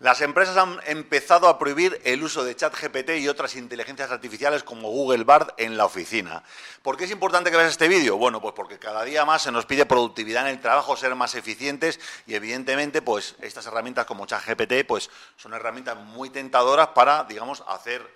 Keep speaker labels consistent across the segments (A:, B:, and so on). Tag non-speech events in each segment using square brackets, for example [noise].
A: Las empresas han empezado a prohibir el uso de ChatGPT y otras inteligencias artificiales como Google Bard en la oficina. ¿Por qué es importante que veas este vídeo? Bueno, pues porque cada día más se nos pide productividad en el trabajo, ser más eficientes y evidentemente pues estas herramientas como ChatGPT pues son herramientas muy tentadoras para, digamos, hacer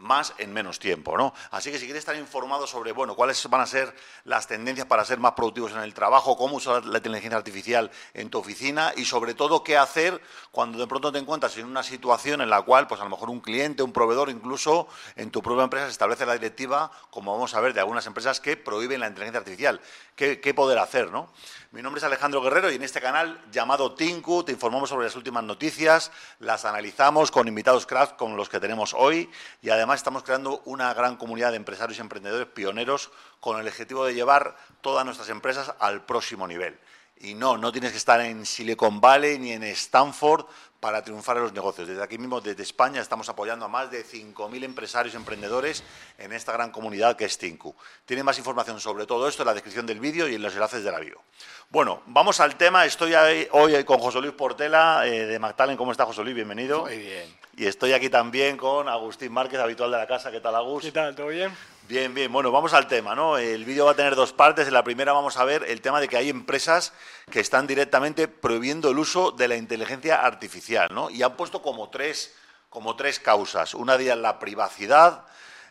A: más en menos tiempo, ¿no? Así que si quieres estar informado sobre, bueno, cuáles van a ser las tendencias para ser más productivos en el trabajo, cómo usar la inteligencia artificial en tu oficina y sobre todo qué hacer cuando de pronto te encuentras en una situación en la cual, pues a lo mejor un cliente, un proveedor, incluso en tu propia empresa se establece la directiva, como vamos a ver de algunas empresas que prohíben la inteligencia artificial. ¿Qué, qué poder hacer, no? Mi nombre es Alejandro Guerrero y en este canal llamado Tinku te informamos sobre las últimas noticias, las analizamos con invitados cracks como los que tenemos hoy y además estamos creando una gran comunidad de empresarios y emprendedores pioneros con el objetivo de llevar todas nuestras empresas al próximo nivel. Y no, no tienes que estar en Silicon Valley ni en Stanford para triunfar en los negocios. Desde aquí mismo, desde España, estamos apoyando a más de 5.000 empresarios y emprendedores en esta gran comunidad que es Tinku. Tiene más información sobre todo esto en la descripción del vídeo y en los enlaces de la bio. Bueno, vamos al tema. Estoy hoy con José Luis Portela eh, de Magdalen. ¿Cómo está José Luis? Bienvenido.
B: Muy bien.
A: Y estoy aquí también con Agustín Márquez, habitual de la casa. ¿Qué tal, Agus?
C: ¿Qué tal? ¿Todo bien?
A: Bien, bien. Bueno, vamos al tema, ¿no? El vídeo va a tener dos partes. En la primera vamos a ver el tema de que hay empresas que están directamente prohibiendo el uso de la inteligencia artificial, ¿no? Y han puesto como tres, como tres causas. Una de ellas la privacidad,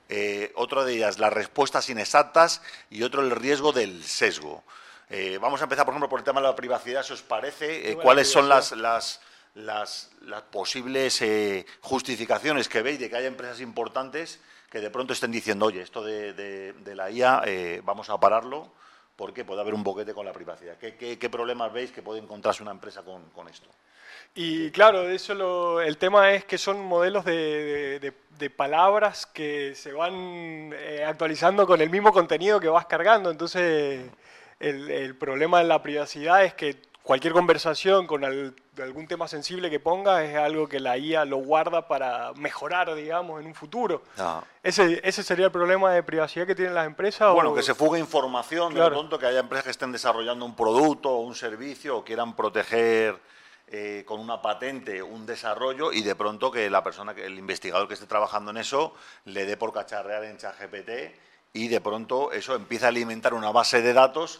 A: eh, otra de ellas las respuestas inexactas y otro el riesgo del sesgo. Eh, vamos a empezar, por ejemplo, por el tema de la privacidad, si os parece. Eh, ¿Cuáles son las, las, las, las posibles justificaciones que veis de que haya empresas importantes que de pronto estén diciendo, oye, esto de, la IA eh, vamos a pararlo porque puede haber un boquete con la privacidad. ¿Qué, problemas veis que puede encontrarse una empresa con, esto?
C: Y claro, eso el tema es que son modelos de, palabras que se van eh, actualizando con el mismo contenido que vas cargando. Entonces, el, el problema de la privacidad es que cualquier conversación con algún tema sensible que ponga es algo que la IA lo guarda para mejorar, digamos, en un futuro. Ah. Ese, ese sería el problema de privacidad que tienen las empresas.
A: Bueno, que se fugue información, de pronto que haya empresas que estén desarrollando un producto o un servicio o quieran proteger eh, con una patente un desarrollo y de pronto que la persona, que el investigador que esté trabajando en eso, le dé por cacharrear en ChatGPT y de pronto eso empieza a alimentar una base de datos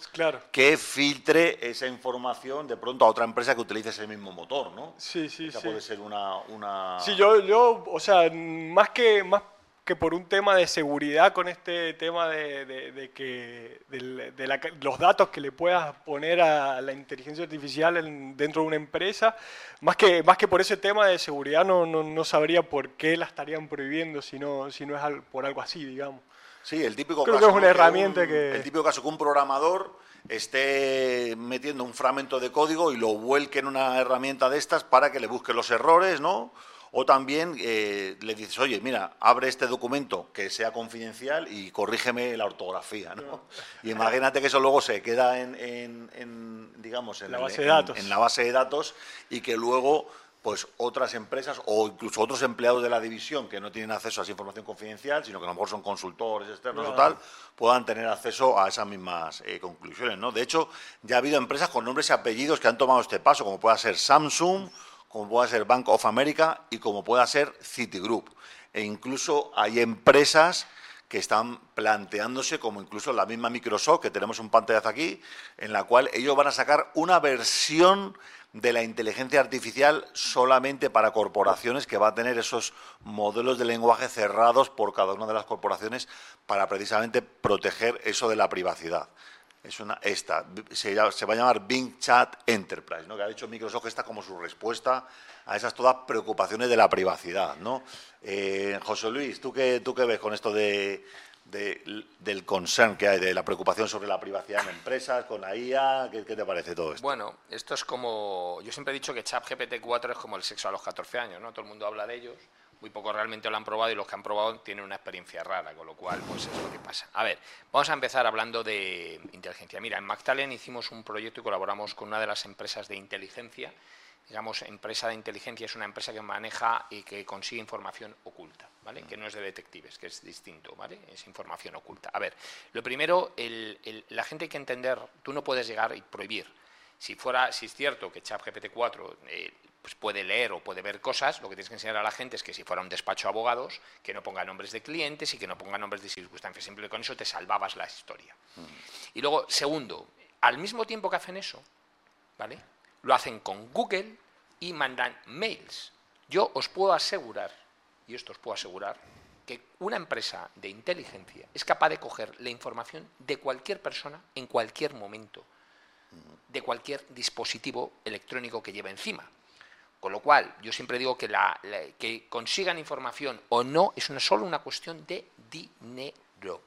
A: que filtre esa información de pronto a otra empresa que utilice ese mismo motor, ¿no?
C: Sí, sí,
A: Esa puede ser una, una...
C: Sí, yo, yo, o sea, más que, más que por un tema de seguridad con este tema de, que de, los datos que le puedas poner a la inteligencia artificial dentro de una empresa, más que, más que por ese tema de seguridad no, no, no sabría por qué la estarían prohibiendo si no, si no es por algo así, digamos.
A: Sí, el típico
C: caso. Que es una herramienta que,
A: El típico caso que un programador esté metiendo un fragmento de código y lo vuelque en una herramienta de estas para que le busque los errores, ¿no? O también eh, le dices, oye, mira, abre este documento que sea confidencial y corrígeme la ortografía, ¿no? [laughs] Y imagínate que eso luego se queda en, digamos, en
C: la base de datos.
A: en la base de datos y que luego pues otras empresas o incluso otros empleados de la división que no tienen acceso a esa información confidencial, sino que a lo mejor son consultores externos o tal, puedan tener acceso a esas mismas eh, conclusiones. ¿no? De hecho, ya ha habido empresas con nombres y apellidos que han tomado este paso, como pueda ser Samsung, como pueda ser Bank of America y como pueda ser Citigroup. E incluso hay empresas que están planteándose, como incluso la misma Microsoft, que tenemos un pantallazo aquí, en la cual ellos van a sacar una versión de la inteligencia artificial solamente para corporaciones que va a tener esos modelos de lenguaje cerrados por cada una de las corporaciones para precisamente proteger eso de la privacidad. Es una esta se, va a llamar Bing Chat Enterprise, ¿no? Que ha dicho Microsoft esta como su respuesta a esas todas preocupaciones de la privacidad, ¿no? Eh, José Luis, ¿tú qué, tú qué ves con esto de del concern que hay, de la preocupación sobre la privacidad en empresas, con la IA, ¿qué, te parece todo esto?
B: Bueno, esto es como, yo siempre he dicho que ChatGPT 4 es como el sexo a los 14 años, ¿no? Todo el mundo habla de ellos, muy pocos realmente lo han probado y los que han probado tienen una experiencia rara, con lo cual, pues es lo que pasa. A ver, vamos a empezar hablando de inteligencia. Mira, en Magdalen hicimos un proyecto y colaboramos con una de las empresas de inteligencia digamos, empresa de inteligencia es una empresa que maneja y que consigue información oculta, ¿vale? Que no es de detectives, que es distinto, ¿vale? Es información oculta. A ver, lo primero, la gente hay que entender, tú no puedes llegar y prohibir. Si fuera, si es cierto que ChatGPT 4 eh, pues puede leer o puede ver cosas, lo que tienes que enseñar a la gente es que si fuera un despacho de abogados, que no ponga nombres de clientes y que no ponga nombres de circunstancias. Siempre con eso te salvabas la historia. Y luego, segundo, al mismo tiempo que hacen eso, ¿vale? Lo hacen con Google y mandan mails. Yo os puedo asegurar, y esto os puedo asegurar, que una empresa de inteligencia es capaz de coger la información de cualquier persona en cualquier momento, de cualquier dispositivo electrónico que lleve encima. Con lo cual, yo siempre digo que, la, que consigan información o no es una, solo una cuestión de dinero.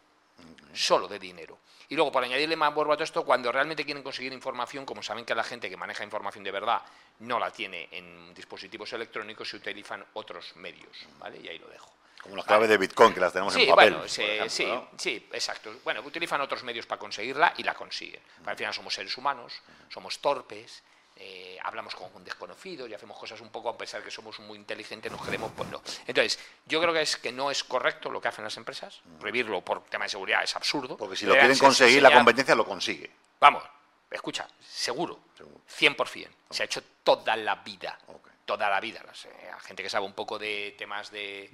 B: Solo de dinero. Y luego, por añadirle más borbo a todo esto, cuando realmente quieren conseguir información, como saben que la gente que maneja información de verdad no la tiene en dispositivos electrónicos, se utilizan otros medios. ¿vale? Y ahí lo dejo.
A: Como las claves de Bitcoin, que las tenemos
B: sí,
A: en papel.
B: Bueno, sí, sí, sí, exacto. Bueno, utilizan otros medios para conseguirla y la consiguen. Al final somos seres humanos, somos torpes, eh, hablamos con un desconocido y hacemos cosas un poco, a pesar de que somos muy inteligentes, nos creemos, pues no. Entonces, yo creo que es que no es correcto lo que hacen las empresas, prohibirlo por tema de seguridad es absurdo.
A: Porque si lo quieren conseguir, la competencia lo consigue.
B: Vamos, escucha, seguro, 100%, se ha hecho toda la vida, toda la vida. La eh, gente que sabe un poco de temas de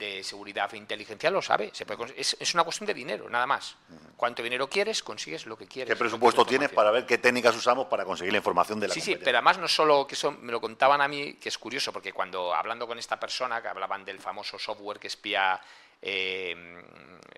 B: de seguridad e inteligencia lo sabe. es, una cuestión de dinero, nada más. Cuánto dinero quieres, consigues lo que quieres.
A: ¿Qué presupuesto tienes para ver qué técnicas usamos para conseguir la información de la
B: Sí, sí, pero además no solo que eso me lo contaban a mí, que es curioso, porque cuando hablando con esta persona, que hablaban del famoso software que espía eh,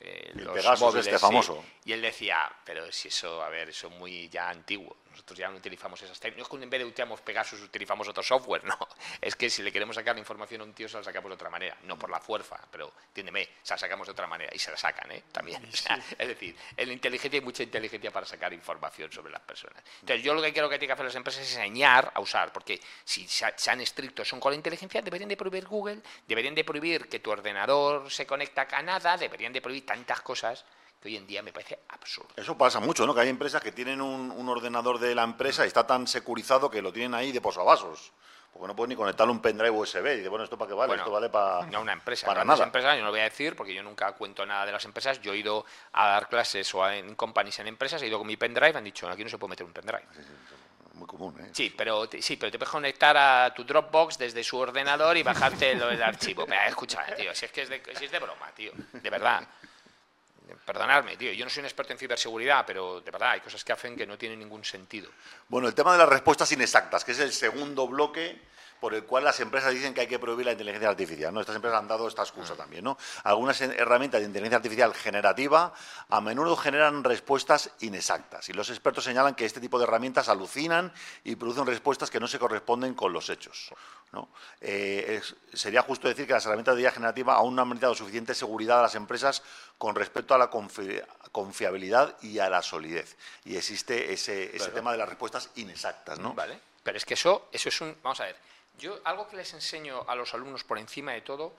A: eh los este famoso.
B: y él decía, pero si eso, a ver, eso es muy ya antiguo. Nosotros ya no utilizamos esas técnicas. No es que en vez de utilizamos Pegasus utilizamos otro software, [laughs] no. Es que si le queremos sacar la información a un tío se la sacamos de otra manera. No por la fuerza, pero entiéndeme, se la sacamos de otra manera y se la sacan, ¿eh? También. [laughs] es decir, en la inteligencia hay mucha inteligencia para sacar información sobre las personas. Entonces, yo lo que quiero que tienen que hacer las empresas es enseñar a usar, porque si sean estrictos son con la inteligencia, deberían de prohibir Google, deberían de prohibir que tu ordenador se conecte a Canadá, deberían de prohibir tantas cosas que hoy en día me parece absurdo.
A: Eso pasa mucho, ¿no? Que hay empresas que tienen un, ordenador de la empresa y está tan securizado que lo tienen ahí de posavasos. Porque no pueden ni conectarle un pendrive USB. Y dice, bueno, ¿esto para qué vale? esto vale para.
B: No, una empresa.
A: Para nada.
B: Empresas, yo no lo voy a decir porque yo nunca cuento nada de las empresas. Yo he ido a dar clases o en companies en empresas, he ido con mi pendrive, han dicho, aquí no se puede meter un pendrive.
A: muy común, ¿eh?
B: Sí, pero, sí, pero te puedes conectar a tu Dropbox desde su ordenador y bajarte el, el archivo. Pero, escucha, tío, si es que es de, si es de broma, tío, de verdad perdonadme, tío, yo no soy un experto en ciberseguridad, pero de verdad hay cosas que hacen que no tienen ningún sentido.
A: Bueno, el tema de las respuestas inexactas, que es el segundo bloque por el cual las empresas dicen que hay que prohibir la inteligencia artificial. ¿no? Estas empresas han dado esta excusa mm. también. ¿no? Algunas herramientas de inteligencia artificial generativa a menudo generan respuestas inexactas y los expertos señalan que este tipo de herramientas alucinan y producen respuestas que no se corresponden con los hechos. ¿No? Eh, sería justo decir que las herramientas de IA generativa aún no han brindado suficiente seguridad a las empresas con respecto a la confiabilidad y a la solidez. Y existe ese, tema de las respuestas inexactas. ¿no?
B: Vale. Pero es que eso, eso es un... Vamos a ver yo algo que les enseño a los alumnos por encima de todo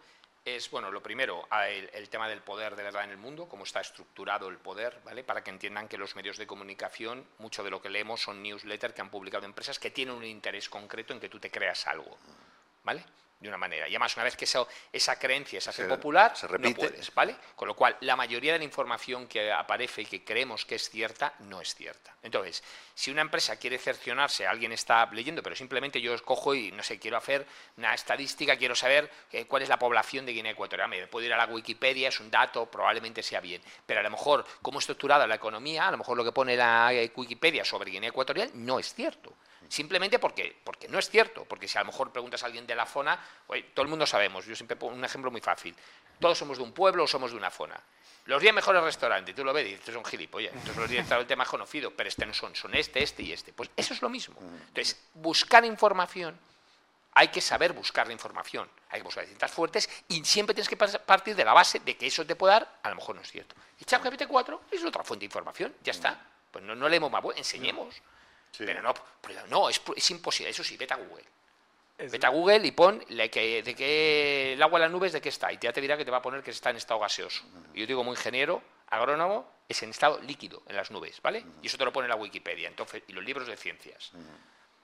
B: es, bueno, lo primero, el, tema del poder de verdad en el mundo, cómo está estructurado el poder, ¿vale? Para que entiendan que los medios de comunicación, mucho de lo que leemos son newsletters que han publicado empresas que tienen un interés concreto en que tú te creas algo, ¿vale? de una manera. Y además, una vez que esa creencia se hace popular,
A: se repite.
B: no puedes, ¿vale? Con lo cual, la mayoría de la información que aparece y que creemos que es cierta, no es cierta. Entonces, si una empresa quiere cercionarse, alguien está leyendo, pero simplemente yo escojo y, no sé, quiero hacer una estadística, quiero saber eh, cuál es la población de Guinea Ecuatorial. Me puedo ir a la Wikipedia, es un dato, probablemente sea bien. Pero a lo mejor, cómo es estructurada la economía, a lo mejor lo que pone la eh, Wikipedia sobre Guinea Ecuatorial no es cierto. Simplemente porque, porque no es cierto, porque si a lo mejor preguntas a alguien de la zona, todo el mundo sabemos, yo siempre pongo un ejemplo muy fácil, todos somos de un pueblo o somos de una zona. Los 10 mejores restaurantes, tú lo ves y dices, son gilipollas, entonces los 10 restaurantes más conocidos, pero este no son, son este, este y este. Pues eso es lo mismo. Entonces, buscar información, hay que saber buscar la información, hay que buscar distintas fuertes y siempre tienes que partir de la base de que eso te puede dar, a lo mejor no es cierto. Y ChatGPT 4 es otra fuente de información, ya está. Pues no, no leemos más, enseñemos. Pero no, no es, imposible. Eso sí, vete a Google. Vete a Google y pon que, de qué el agua en las nubes de qué está. Y ya te dirá que te va a poner que está en estado gaseoso. Y yo digo, como ingeniero, agrónomo, es en estado líquido en las nubes, ¿vale? Y eso te lo pone en la Wikipedia entonces, y los libros de ciencias.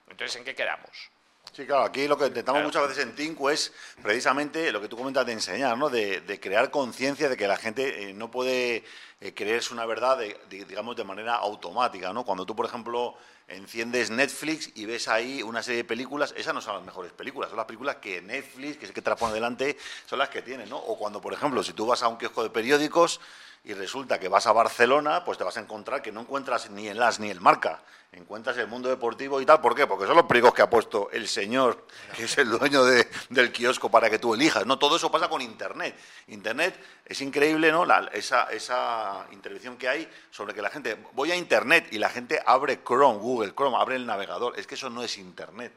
B: Entonces, ¿en qué quedamos?
A: Sí, claro, aquí lo que intentamos muchas veces en Tinku es precisamente lo que tú comentas de enseñar, ¿no? de, crear conciencia de que la gente eh, no puede eh, creerse una verdad, digamos, de manera automática. ¿no? Cuando tú, por ejemplo, enciendes Netflix y ves ahí una serie de películas, esas no son las mejores películas, son las películas que Netflix, que es el que te las pone delante, son las que tienen, ¿no? O cuando, por ejemplo, si tú vas a un kiosco de periódicos y resulta que vas a Barcelona, pues te vas a encontrar que no encuentras ni el As ni el Marca, encuentras el mundo deportivo y tal. ¿Por qué? Porque son los periódicos que ha puesto el señor, que es el dueño del kiosco para que tú elijas. No, todo eso pasa con Internet. Internet es increíble, ¿no? esa, esa intervención que hay sobre que la gente, voy a Internet y la gente abre Chrome, Google Chrome, abre el navegador. Es que eso no es Internet.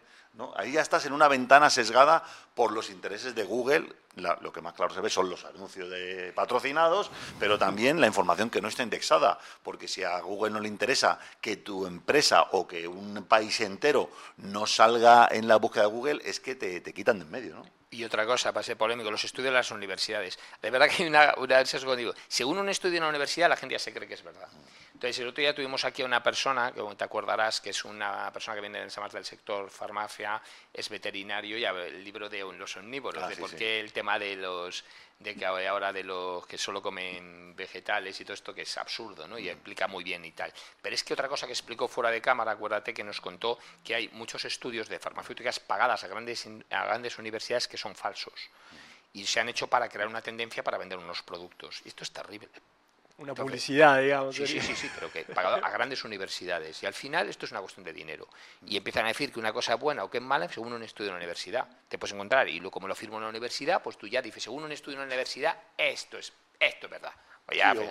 A: Ahí ya estás en una ventana sesgada por los intereses de Google. lo que más claro se ve son los anuncios de patrocinados, pero también la información que no está indexada, porque si a Google no le interesa que tu empresa o que un país entero no salga en la búsqueda de Google, es que te, te quitan de en medio, ¿no?
B: Y otra cosa, para ser polémico, los estudios de las universidades. De verdad que hay una, una sesgo, digo, según un estudio en la universidad, la gente ya se cree que es verdad. Entonces, el otro día tuvimos aquí a una persona, que te acordarás, que es una persona que viene más del sector farmacia, es veterinario, y el libro de los omnívoros, ah, de por qué el tema de los de que ahora de los que solo comen vegetales y todo esto que es absurdo, ¿no? Y explica muy bien y tal. Pero es que otra cosa que explicó fuera de cámara, acuérdate que nos contó que hay muchos estudios de farmacéuticas pagadas a grandes, a grandes universidades que son falsos y se han hecho para crear una tendencia para vender unos productos. Y esto es terrible.
C: Una publicidad, digamos.
B: Sí, sí, sí, sí, pero que pagado a grandes universidades. Y al final esto es una cuestión de dinero. Y empiezan a decir que una cosa es buena o que es mala según un estudio en la universidad. Te puedes encontrar, y lo, como lo firmo en la universidad, pues tú ya dices, según un estudio en la universidad, esto es, esto es verdad.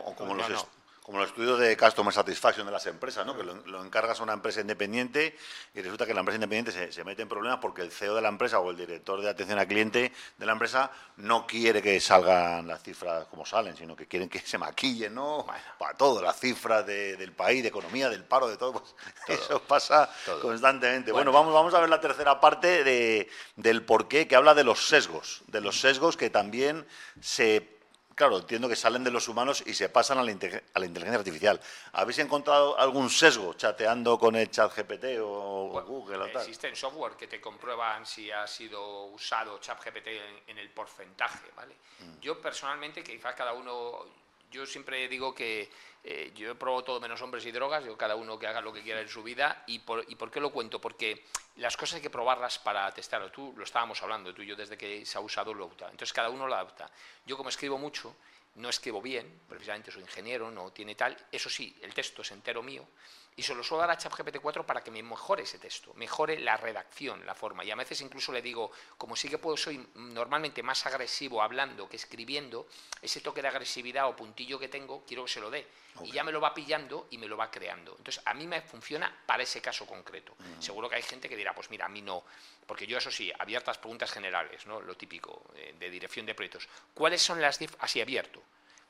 A: O, como los, como los estudios de Customer Satisfaction de las empresas, ¿no? que lo, encargas a una empresa independiente y resulta que la empresa independiente se, mete en problemas porque el CEO de la empresa o el director de atención al cliente de la empresa no quiere que salgan las cifras como salen, sino que quieren que se maquillen, ¿no? Para todo, las cifras del país, de economía, del paro, de todo. Pues, [laughs] eso pasa constantemente. Bueno. vamos, vamos a ver la tercera parte de, del porqué que habla de los sesgos, de los sesgos que también se claro, entiendo que salen de los humanos y se pasan a la, inteligencia artificial. ¿Habéis encontrado algún sesgo chateando con el chat GPT o Google o
B: tal? Existen software que te comprueban si ha sido usado chat GPT en, el porcentaje, ¿vale? Mm. Yo personalmente, que quizás cada uno, yo siempre digo que eh, yo he todo menos hombres y drogas, yo cada uno que haga lo que quiera en su vida. ¿Y por, ¿Y por qué lo cuento? Porque las cosas hay que probarlas para testarlo. Tú lo estábamos hablando, tú y yo desde que se ha usado lo adopta. Entonces cada uno lo adapta. Yo como escribo mucho, no escribo bien, precisamente soy ingeniero, no tiene tal. Eso sí, el texto es entero mío y se lo suelo dar a ChatGPT 4 para que me mejore ese texto, mejore la redacción, la forma. Y a veces incluso le digo, como sí que puedo, soy normalmente más agresivo hablando que escribiendo, ese toque de agresividad o puntillo que tengo, quiero que se lo dé. Y ya me lo va pillando y me lo va creando. Entonces, a mí me funciona para ese caso concreto. Seguro que hay gente que dirá, pues mira, a mí no. Porque yo, eso sí, abiertas preguntas generales, ¿no? lo típico eh, de dirección de proyectos. ¿Cuáles son las 10, así abierto,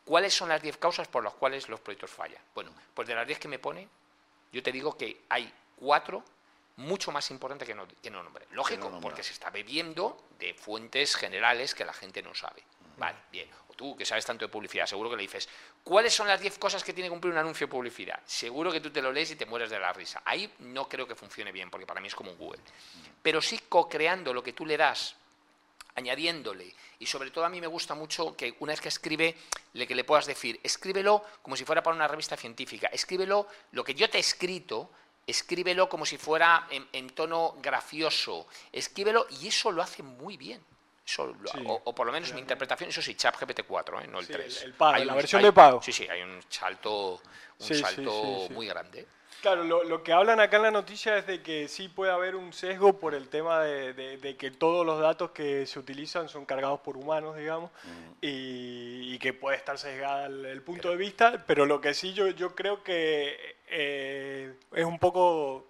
B: cuáles son las 10 causas por las cuales los proyectos fallan? Bueno, pues de las 10 que me pone, yo te digo que hay cuatro mucho más importantes que no, que no nombre. Lógico, porque se está bebiendo de fuentes generales que la gente no sabe. Vale, bien. O tú, que sabes tanto de publicidad, seguro que le dices, ¿cuáles son las 10 cosas que tiene que cumplir un anuncio de publicidad? Seguro que tú te lo lees y te mueres de la risa. Ahí no creo que funcione bien, porque para mí es como un Google. Pero sí co-creando lo que tú le das añadiéndole. Y sobre todo a mí me gusta mucho que una vez que escribe, le, que le puedas decir, escríbelo como si fuera para una revista científica, escríbelo lo que yo te he escrito, escríbelo como si fuera en, tono gracioso, escríbelo y eso lo hace muy bien. o, por lo menos mi interpretación, eso sí, ChatGPT 4, ¿eh? no el 3.
C: la versión de pago.
B: Sí, sí, hay un salto, un salto muy grande.
C: Claro, lo, que hablan acá en la noticia es de que sí puede haber un sesgo por el tema de, que todos los datos que se utilizan son cargados por humanos, digamos, y, que puede estar sesgada el, punto de vista, pero lo que sí yo, yo creo que eh, es un poco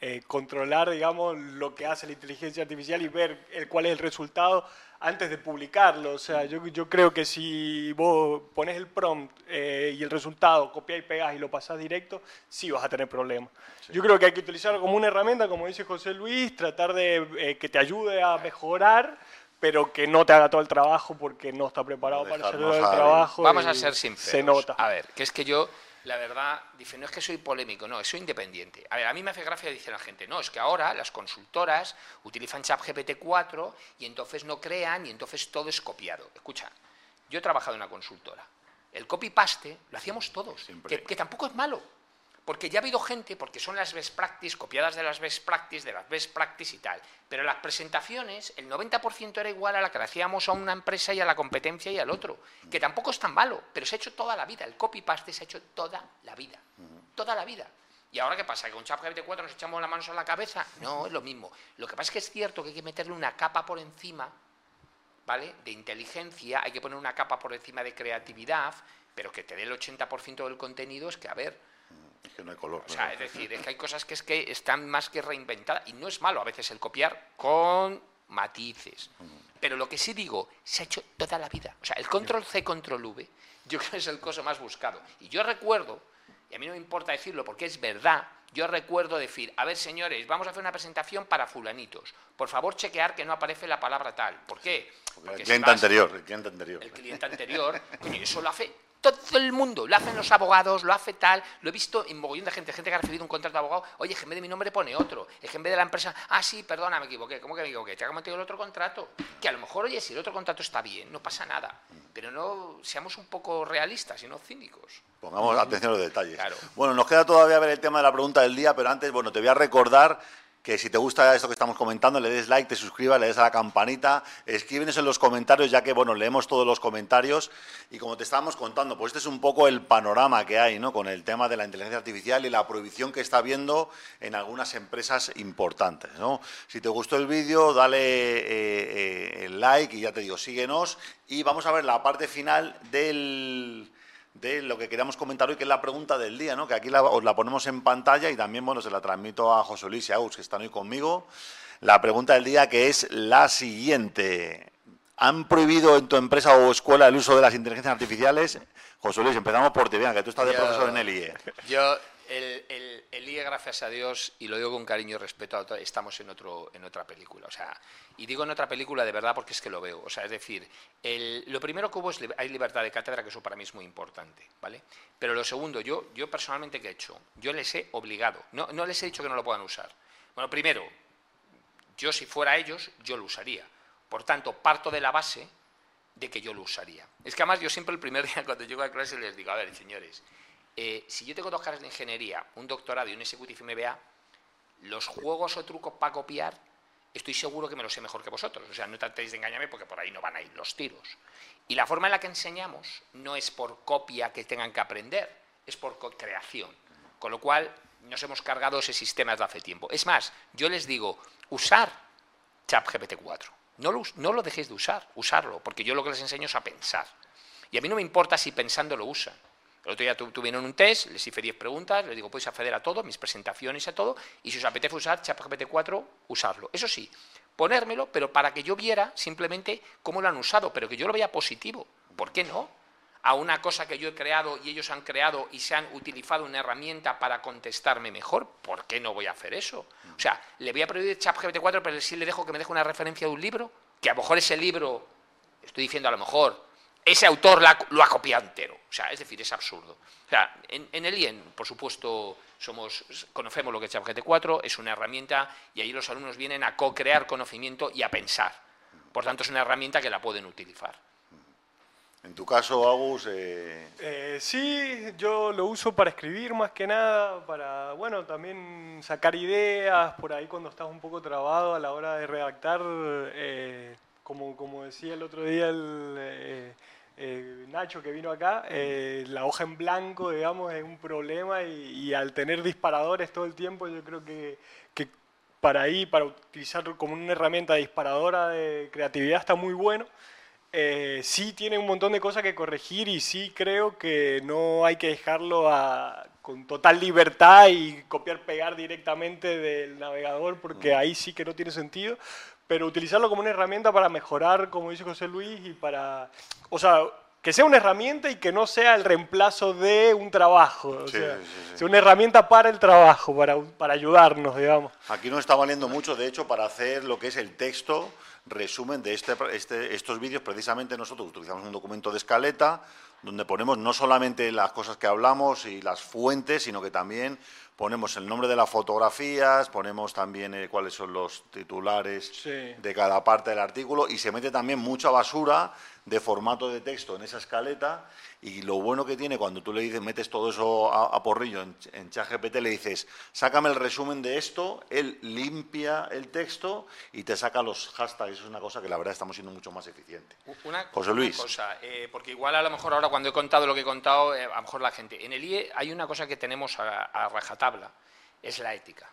C: eh, controlar, digamos, lo que hace la inteligencia artificial y ver el, cuál es el resultado antes de publicarlo. O sea, yo, yo creo que si vos pones el prompt eh, y el resultado, copias y pegas y lo pasás directo, sí vas a tener problemas. Yo creo que hay que utilizarlo como una herramienta, como dice José Luis, tratar de eh, que te ayude a mejorar pero que no te haga todo el trabajo porque no está preparado para hacer el trabajo.
B: Vamos a ser sinceros.
C: Se nota.
B: A ver, que es que yo la verdad, dice, no es que soy polémico, no, soy independiente. A ver, a mí me hace gracia, dice la gente, no, es que ahora las consultoras utilizan ChatGPT 4 y entonces no crean y entonces todo es copiado. Escucha, yo he trabajado en una consultora. El copy-paste lo hacíamos todos, que, tampoco es malo. Porque ya ha habido gente, porque son las best practice, copiadas de las best practice, de las best practice y tal. Pero las presentaciones, el 90% era igual a la que le hacíamos a una empresa y a la competencia y al otro. Que tampoco es tan malo, pero se ha hecho toda la vida. El copy-paste se ha hecho toda la vida. Toda la vida. ¿Y ahora qué pasa? ¿Que con ChatGPT 4 nos echamos las manos a la cabeza? No, es lo mismo. Lo que pasa es que es cierto que hay que meterle una capa por encima, ¿vale? De inteligencia, hay que poner una capa por encima de creatividad, pero que te dé el 80% del contenido es que, a ver,
A: es que no hay color.
B: o sea, es decir, es que hay cosas que es que están más que reinventadas y no es malo a veces el copiar con matices. Pero lo que sí digo, se ha hecho toda la vida. O sea, el control C, control V, yo [laughs] creo que es el coso más buscado. Y yo recuerdo, y a mí no me importa decirlo porque es verdad, yo recuerdo decir, a ver señores, vamos a hacer una presentación para fulanitos. Por favor, chequear que no aparece la palabra tal. ¿Por qué?
A: el
B: si
A: cliente
B: vas-
A: anterior, el cliente anterior.
B: el cliente anterior, coño, eso lo hace todo el mundo, lo hacen los abogados, lo hace tal, lo he visto en mogollón de gente, gente que ha recibido un contrato de abogado, oye, es que en vez de mi nombre pone otro, es que en vez de la empresa, ah, sí, perdona, me equivoqué, ¿cómo que me equivoqué? Te ha cometido el otro contrato, que a lo mejor, oye, si el otro contrato está bien, no pasa nada, pero no seamos un poco realistas y no cínicos.
A: Pongamos atención a los detalles.
B: Claro.
A: Bueno, nos queda todavía ver el tema de la pregunta del día, pero antes, bueno, te voy a recordar que si te gusta esto que estamos comentando, le des like, te suscribas, le des a la campanita, escríbenos en los comentarios, ya que, bueno, leemos todos los comentarios. Y como te estábamos contando, pues este es un poco el panorama que hay, ¿no? Con el tema de la inteligencia artificial y la prohibición que está habiendo en algunas empresas importantes, ¿no? Si te gustó el vídeo, dale eh, eh, el like y ya te digo, síguenos. Y vamos a ver la parte final del de lo que queríamos comentar hoy, que es la pregunta del día, ¿no? que aquí la- os la ponemos en pantalla y también bueno, se la transmito a José Luis y a Agus, que están hoy conmigo. La pregunta del día que es la siguiente. ¿Han prohibido en tu empresa o escuela el uso de las inteligencias artificiales? José Luis, empezamos por ti, venga, que tú estás de
B: Yo-
A: profesor en el. IE.
B: Yo, el, el, el IE, gracias a Dios, y lo digo con cariño y respeto, a estamos en, otro, en otra película. O sea, y digo en otra película de verdad porque es que lo veo. O sea, es decir, el- lo primero que hubo es hay libertad de cátedra, que eso para mí es muy importante, ¿vale? Pero lo segundo, yo, yo personalmente, ¿qué he hecho? Yo les he obligado, no, no les he dicho que no lo puedan usar. Bueno, primero, yo si fuera ellos, yo lo usaría. Por tanto, parto de la base de que yo lo usaría. Es que además yo siempre el primer día [laughs] cuando llego a clase les digo, a ver, señores, eh, si yo tengo dos carreras de ingeniería, un doctorado y un Executive MBA, los juegos o trucos para copiar, estoy seguro que me los sé mejor que vosotros. O sea, no tratéis de engañarme porque por ahí no van a ir los tiros. Y la forma en la que enseñamos no es por copia que tengan que aprender, es por creación. Con lo cual, nos hemos cargado ese sistema desde hace tiempo. Es más, yo les digo, usar ChatGPT 4. No lo, no lo dejéis de usar, usarlo, porque yo lo que les enseño es a pensar. Y a mí no me importa si pensando lo usan. El otro día tu- tuvieron un test, les hice 10 preguntas, les digo, podéis acceder a todo, mis presentaciones, a todo, y si os apetece usar ChatGPT 4, usarlo. Eso sí, ponérmelo, pero para que yo viera simplemente cómo lo han usado, pero que yo lo vea positivo. ¿Por qué no? A una cosa que yo he creado y ellos han creado y se han utilizado una herramienta para contestarme mejor, ¿por qué no voy a hacer eso? O sea, le voy a prohibir ChatGPT 4, pero sí le dejo que me deje una referencia de un libro, que a lo mejor ese libro, estoy diciendo a lo mejor, ese autor la lo ha copiado entero. O sea, es decir, es absurdo. O sea, en, en el IEN, por supuesto, somos, conocemos lo que es ChatGPT 4, es una herramienta y ahí los alumnos vienen a co-crear conocimiento y a pensar. Por tanto, es una herramienta que la pueden utilizar.
A: En tu caso, Agus, eh,
C: Eh, sí, yo lo uso para escribir más que nada, para, bueno, también sacar ideas por ahí cuando estás un poco trabado a la hora de redactar. eh, como, como decía el otro día el, eh, Nacho que vino acá, eh, la hoja en blanco, digamos, es un problema y, y al tener disparadores todo el tiempo, yo creo que, que para ahí, para utilizar como una herramienta disparadora de creatividad está muy bueno. Eh, sí tiene un montón de cosas que corregir y sí creo que no hay que dejarlo a- con total libertad y copiar pegar directamente del navegador porque ahí sí que no tiene sentido pero utilizarlo como una herramienta para mejorar como dice José Luis y para o sea que sea una herramienta y que no sea el reemplazo de un trabajo o
A: Sí,
C: sea,
A: sí, sí.
C: sea una herramienta para el trabajo para, para ayudarnos digamos
A: Aquí nos está valiendo mucho, de hecho, para hacer lo que es el texto, resumen de este, este- estos vídeos. Precisamente nosotros utilizamos un documento de escaleta donde ponemos no solamente las cosas que hablamos y las fuentes, sino que también ponemos el nombre de las fotografías, ponemos también eh, cuáles son los titulares de cada parte del artículo y se mete también mucha basura de formato de texto en esa escaleta y lo bueno que tiene cuando tú le dices, metes todo eso a, porrillo en, en ChatGPT, le dices, sácame el resumen de esto, él limpia el texto y te saca los hashtags. Eso es una cosa que la verdad estamos siendo mucho más eficientes.
B: Una, José Luis. cosa, eh, porque igual a lo mejor ahora cuando he contado lo que he contado, eh, a lo mejor la gente... En el IE hay una cosa que tenemos a, a rajatabla, es la ética.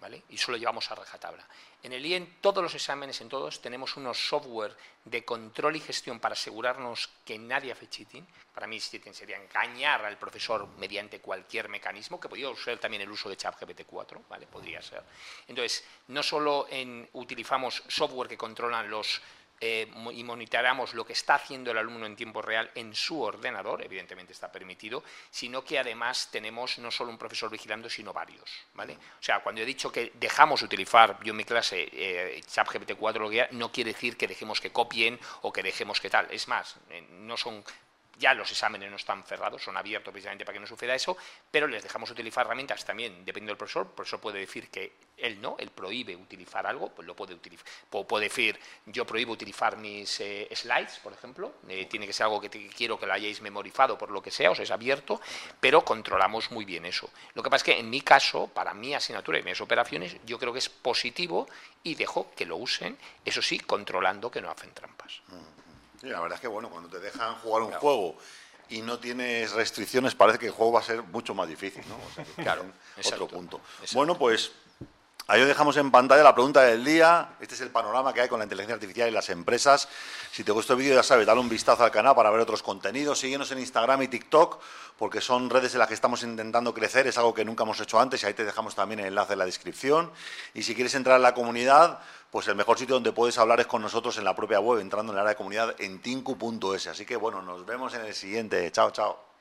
B: ¿Vale? Y solo llevamos a rajatabla. En el IE, en todos los exámenes, en todos, tenemos unos software de control y gestión para asegurarnos que nadie hace cheating. Para mí, cheating sería engañar al profesor mediante cualquier mecanismo, que podría ser también el uso de ChatGPT 4, ¿vale? Podría ser. Entonces, no solo en, utilizamos software que controlan los eh, y monitoreamos lo que está haciendo el alumno en tiempo real en su ordenador, evidentemente está permitido, sino que además tenemos no solo un profesor vigilando, sino varios. ¿vale? O sea, cuando he dicho que dejamos utilizar yo en mi clase eh, ChatGPT 4, no quiere decir que dejemos que copien o que dejemos que tal. Es más, eh, no son ya los exámenes no están cerrados, son abiertos precisamente para que no suceda eso, pero les dejamos utilizar herramientas también, dependiendo del profesor. El profesor puede decir que él no, él prohíbe utilizar algo, pues lo puede utilizar. Puede decir, yo prohíbo utilizar mis eh, slides, por ejemplo, eh, tiene que ser algo que quiero que lo hayáis memorizado por lo que sea, o sea, es abierto, pero controlamos muy bien eso. Lo que pasa es que en mi caso, para mi asignatura y mis operaciones, yo creo que es positivo y dejo que lo usen, eso sí, controlando que no hacen trampas. Mm
A: la verdad es que bueno, cuando te dejan jugar un juego y no tienes restricciones, parece que el juego va a ser mucho más difícil, ¿no? claro, otro punto. Bueno, pues Ahí os dejamos en pantalla la pregunta del día. Este es el panorama que hay con la inteligencia artificial y las empresas. Si te gustó el vídeo, ya sabes, dale un vistazo al canal para ver otros contenidos. Síguenos en Instagram y TikTok, porque son redes en las que estamos intentando crecer. Es algo que nunca hemos hecho antes y ahí te dejamos también el enlace en la descripción. Y si quieres entrar en la comunidad, pues el mejor sitio donde puedes hablar es con nosotros en la propia web, entrando en el área de comunidad en tinku.es. Así que bueno, nos vemos en el siguiente. Chao, chao.